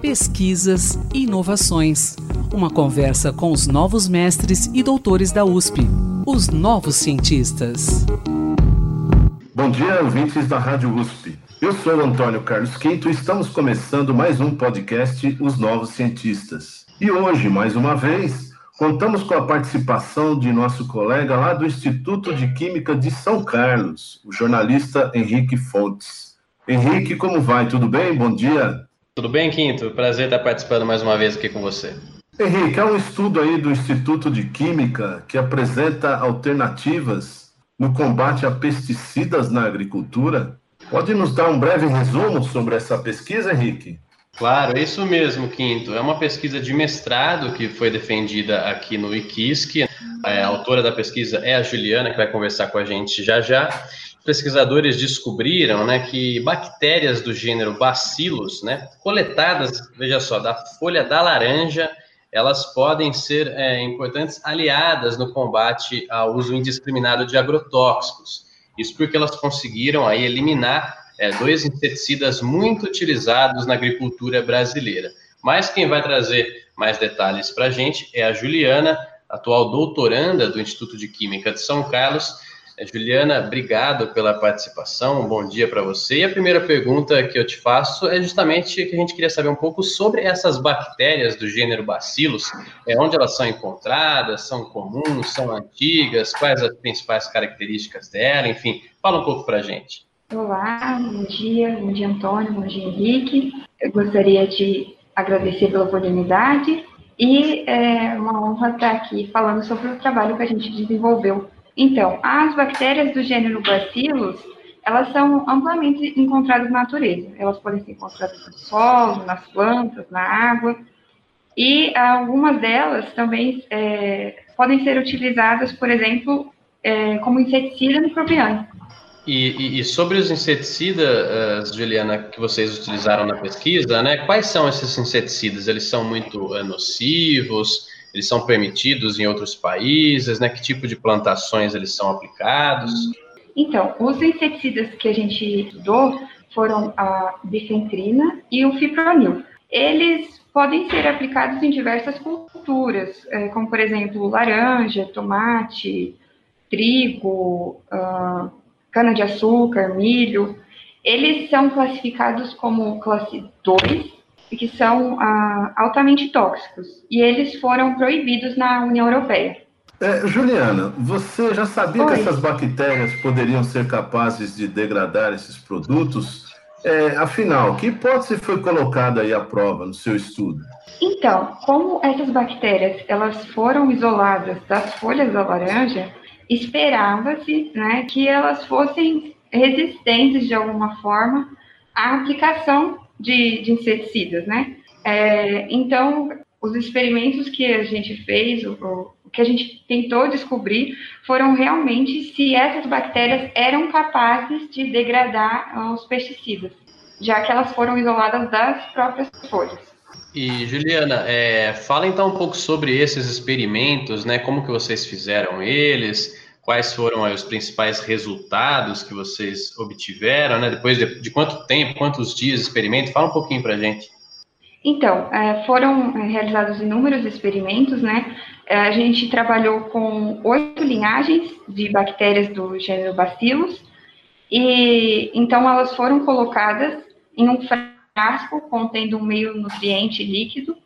Pesquisas e inovações. Uma conversa com os novos mestres e doutores da USP, os novos cientistas. Bom dia, ouvintes da Rádio USP. Eu sou Antônio Carlos Quinto e estamos começando mais um podcast Os Novos Cientistas. E hoje, mais uma vez, contamos com a participação de nosso colega lá do Instituto de Química de São Carlos, o jornalista Henrique Fontes. Henrique, como vai? Tudo bem? Bom dia. Tudo bem, Quinto? Prazer estar participando mais uma vez aqui com você. Henrique, há um estudo aí do Instituto de Química que apresenta alternativas no combate a pesticidas na agricultura. Pode nos dar um breve resumo sobre essa pesquisa, Henrique? Claro, é isso mesmo, Quinto. É uma pesquisa de mestrado que foi defendida aqui no IQISC. A autora da pesquisa é a Juliana, que vai conversar com a gente já já. Pesquisadores descobriram né, que bactérias do gênero Bacillus, né, coletadas, veja só, da folha da laranja, elas podem ser é, importantes aliadas no combate ao uso indiscriminado de agrotóxicos. Isso porque elas conseguiram aí eliminar é, dois inseticidas muito utilizados na agricultura brasileira. Mas quem vai trazer mais detalhes para a gente é a Juliana, atual doutoranda do Instituto de Química de São Carlos. É, Juliana, obrigado pela participação, bom dia para você. E a primeira pergunta que eu te faço é justamente que a gente queria saber um pouco sobre essas bactérias do gênero Bacillus, é, onde elas são encontradas, são comuns, são antigas, quais as principais características dela, enfim, fala um pouco para a gente. Olá, bom dia, bom dia Antônio, bom dia Henrique. Eu gostaria de agradecer pela oportunidade e é uma honra estar aqui falando sobre o trabalho que a gente desenvolveu. Então, as bactérias do gênero Bacillus, elas são amplamente encontradas na natureza. Elas podem ser encontradas no solo, nas plantas, na água, e algumas delas também é, podem ser utilizadas, por exemplo, é, como inseticida microbiano. E, e, e, sobre os inseticidas, uh, Juliana, que vocês utilizaram na pesquisa, né? Quais são esses inseticidas? Eles são muito uh, nocivos? Eles são permitidos em outros países? Né? Que tipo de plantações eles são aplicados? Então, os inseticidas que a gente estudou foram a bifentrina e o fipronil. Eles podem ser aplicados em diversas culturas, é, como por exemplo laranja, tomate, trigo. Uh, cana-de-açúcar, milho, eles são classificados como classe 2 e que são ah, altamente tóxicos. E eles foram proibidos na União Europeia. É, Juliana, você já sabia Oi. que essas bactérias poderiam ser capazes de degradar esses produtos? É, afinal, que hipótese foi colocada aí à prova no seu estudo? Então, como essas bactérias elas foram isoladas das folhas da laranja, esperava-se né, que elas fossem resistentes de alguma forma à aplicação de, de inseticidas, né? É, então, os experimentos que a gente fez, o, o, que a gente tentou descobrir, foram realmente se essas bactérias eram capazes de degradar os pesticidas, já que elas foram isoladas das próprias folhas. E Juliana, é, fala então um pouco sobre esses experimentos, né? Como que vocês fizeram eles? Quais foram aí, os principais resultados que vocês obtiveram, né? Depois de, de quanto tempo, quantos dias de experimento? Fala um pouquinho para a gente. Então, é, foram é, realizados inúmeros experimentos, né? É, a gente trabalhou com oito linhagens de bactérias do gênero Bacillus, e então elas foram colocadas em um frasco contendo um meio nutriente líquido,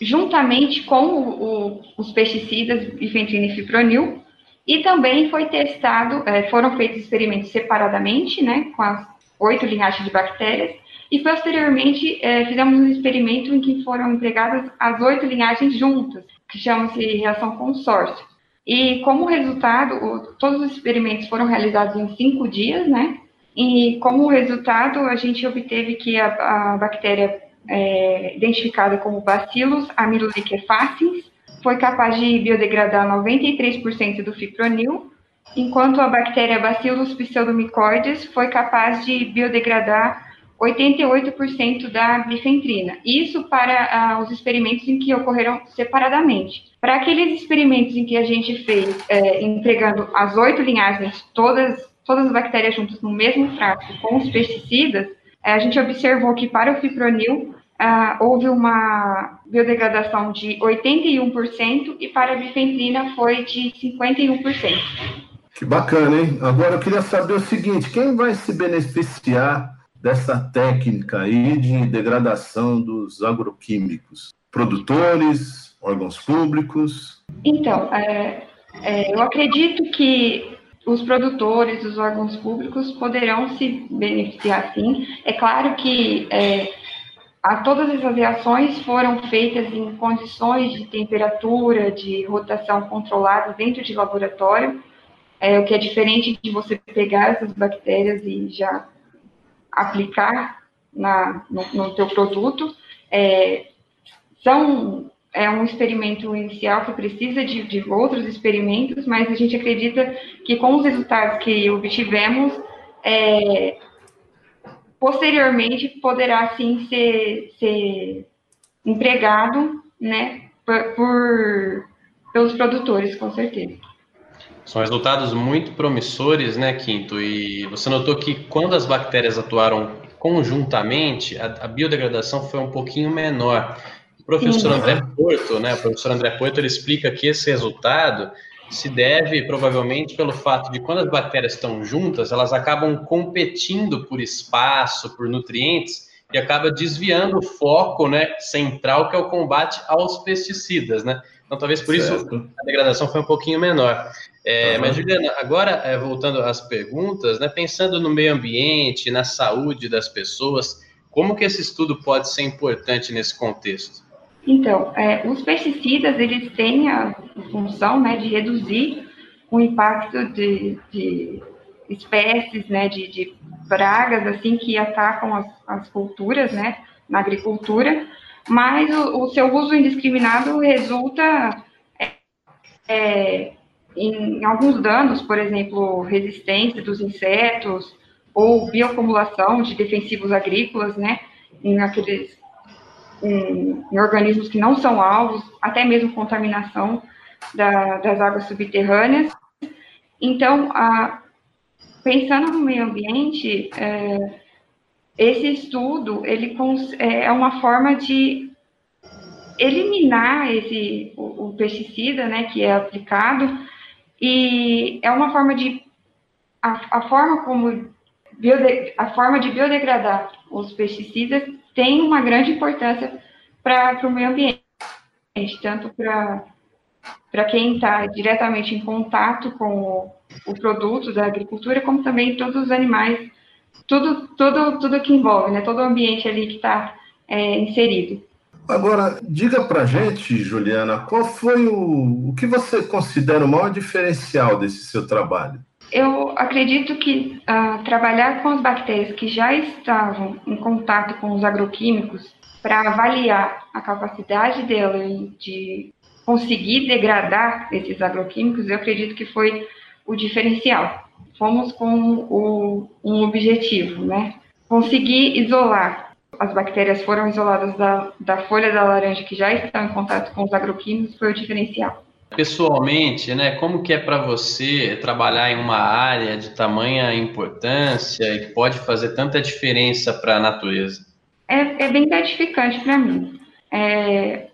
juntamente com o, o, os pesticidas bifentrina e fipronil, e também foi testado, é, foram feitos experimentos separadamente, né, com as oito linhagens de bactérias, e posteriormente é, fizemos um experimento em que foram empregadas as oito linhagens juntas, que chama-se reação consórcio. E como resultado, todos os experimentos foram realizados em cinco dias, né? E como resultado, a gente obteve que a, a bactéria é, identificada como Bacillus amyloliquefaciens foi capaz de biodegradar 93% do fipronil, enquanto a bactéria Bacillus pseudomycoides foi capaz de biodegradar 88% da bifentrina. Isso para ah, os experimentos em que ocorreram separadamente. Para aqueles experimentos em que a gente fez é, entregando as oito linhagens, todas todas as bactérias juntas no mesmo frasco com os pesticidas, é, a gente observou que para o fipronil, ah, houve uma biodegradação de 81% e para a bifentrina foi de 51%. Que bacana, hein? Agora eu queria saber o seguinte: quem vai se beneficiar dessa técnica aí de degradação dos agroquímicos? Produtores, órgãos públicos? Então, é, é, eu acredito que os produtores, os órgãos públicos poderão se beneficiar sim. É claro que é, a, todas essas reações foram feitas em condições de temperatura, de rotação controlada dentro de laboratório, é, o que é diferente de você pegar essas bactérias e já aplicar na, no, no teu produto. É, são é um experimento inicial que precisa de, de, outros experimentos, mas a gente acredita que com os resultados que obtivemos, é, posteriormente poderá sim ser, ser empregado, né, por, por, pelos produtores, com certeza. São resultados muito promissores, né, Quinto? E você notou que quando as bactérias atuaram conjuntamente, a, a biodegradação foi um pouquinho menor professor André Porto, né? O professor André Porto ele explica que esse resultado se deve provavelmente pelo fato de quando as bactérias estão juntas, elas acabam competindo por espaço, por nutrientes e acaba desviando o foco, né, central que é o combate aos pesticidas, né? Então talvez por certo. isso a degradação foi um pouquinho menor. É, uhum. Mas Juliana, agora é, voltando às perguntas, né, pensando no meio ambiente, na saúde das pessoas, como que esse estudo pode ser importante nesse contexto? Então, é, os pesticidas, eles têm a função né, de reduzir o impacto de, de espécies, né, de, de, pragas, assim, que atacam as, as culturas, né, na agricultura, mas o, o seu uso indiscriminado resulta é, é, em alguns danos, por exemplo, resistência dos insetos ou bioacumulação de defensivos agrícolas, né, em aqueles em, em organismos que não são alvos, até mesmo contaminação da, das águas subterrâneas. Então, a, pensando no meio ambiente, é, esse estudo ele é, é uma forma de eliminar esse o, o, pesticida, né, que é aplicado e é uma forma de a, a forma como a forma de biodegradar os pesticidas tem uma grande importância para o meio ambiente, tanto para quem está diretamente em contato com o, o, produto da agricultura, como também todos os animais, tudo, tudo, tudo que envolve, né, todo o ambiente ali que está é, inserido. Agora, diga para gente, Juliana, qual foi o, o que você considera o maior diferencial desse seu trabalho? Eu acredito que uh, trabalhar com as bactérias que já estavam em contato com os agroquímicos para avaliar a capacidade dela de conseguir degradar esses agroquímicos, eu acredito que foi o diferencial. Fomos com o, um objetivo, né? Conseguir isolar. As bactérias foram isoladas da, da folha da laranja que já estão em contato com os agroquímicos, foi o diferencial. Pessoalmente, né, como que é para você trabalhar em uma área de tamanha importância e que pode fazer tanta diferença para a natureza? É, é, bem gratificante para mim. É,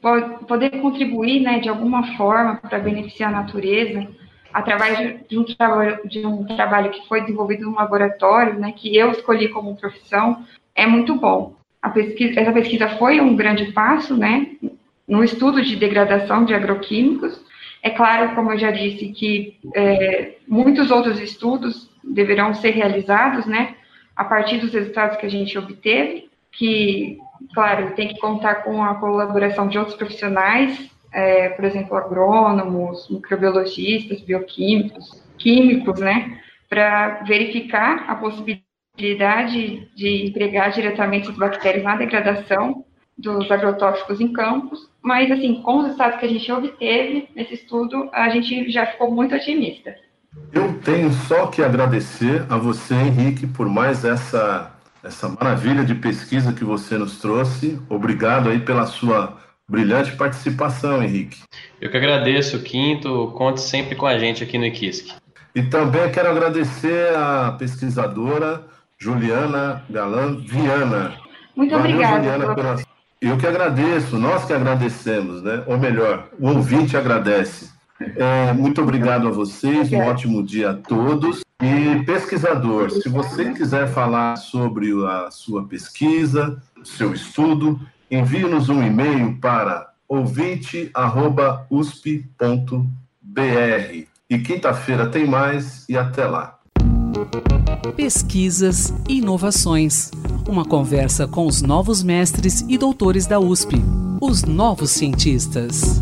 poder contribuir, né, de alguma forma para beneficiar a natureza através de um, trabalho, de um trabalho que foi desenvolvido no laboratório, né, que eu escolhi como profissão, é muito bom. Pesquisa, essa pesquisa foi um grande passo, né, no estudo de degradação de agroquímicos, é claro, como eu já disse, que é, muitos outros estudos deverão ser realizados, né, a partir dos resultados que a gente obteve, que, claro, tem que contar com a colaboração de outros profissionais, é, por exemplo, agrônomos, microbiologistas, bioquímicos, químicos, né, para verificar a possibilidade de empregar diretamente as bactérias na degradação dos agrotóxicos em campos, mas assim, com os resultados que a gente obteve nesse estudo, a gente já ficou muito otimista. Eu tenho só que agradecer a você, Henrique, por mais essa essa maravilha de pesquisa que você nos trouxe. Obrigado aí pela sua brilhante participação, Henrique. Eu que agradeço, Quinto. Conte sempre com a gente aqui no Iquisque. E também quero agradecer a pesquisadora Juliana Galan Viana. Muito Valeu, obrigada. Juliana, pela... Eu que agradeço, nós que agradecemos, né? Ou melhor, o ouvinte agradece. É, muito obrigado a vocês, um ótimo dia a todos. E pesquisador, se você quiser falar sobre a sua pesquisa, seu estudo, envie-nos um e-mail para ouvinte.usp.br. E quinta-feira tem mais e até lá. Pesquisas e inovações. Uma conversa com os novos mestres e doutores da USP, os novos cientistas.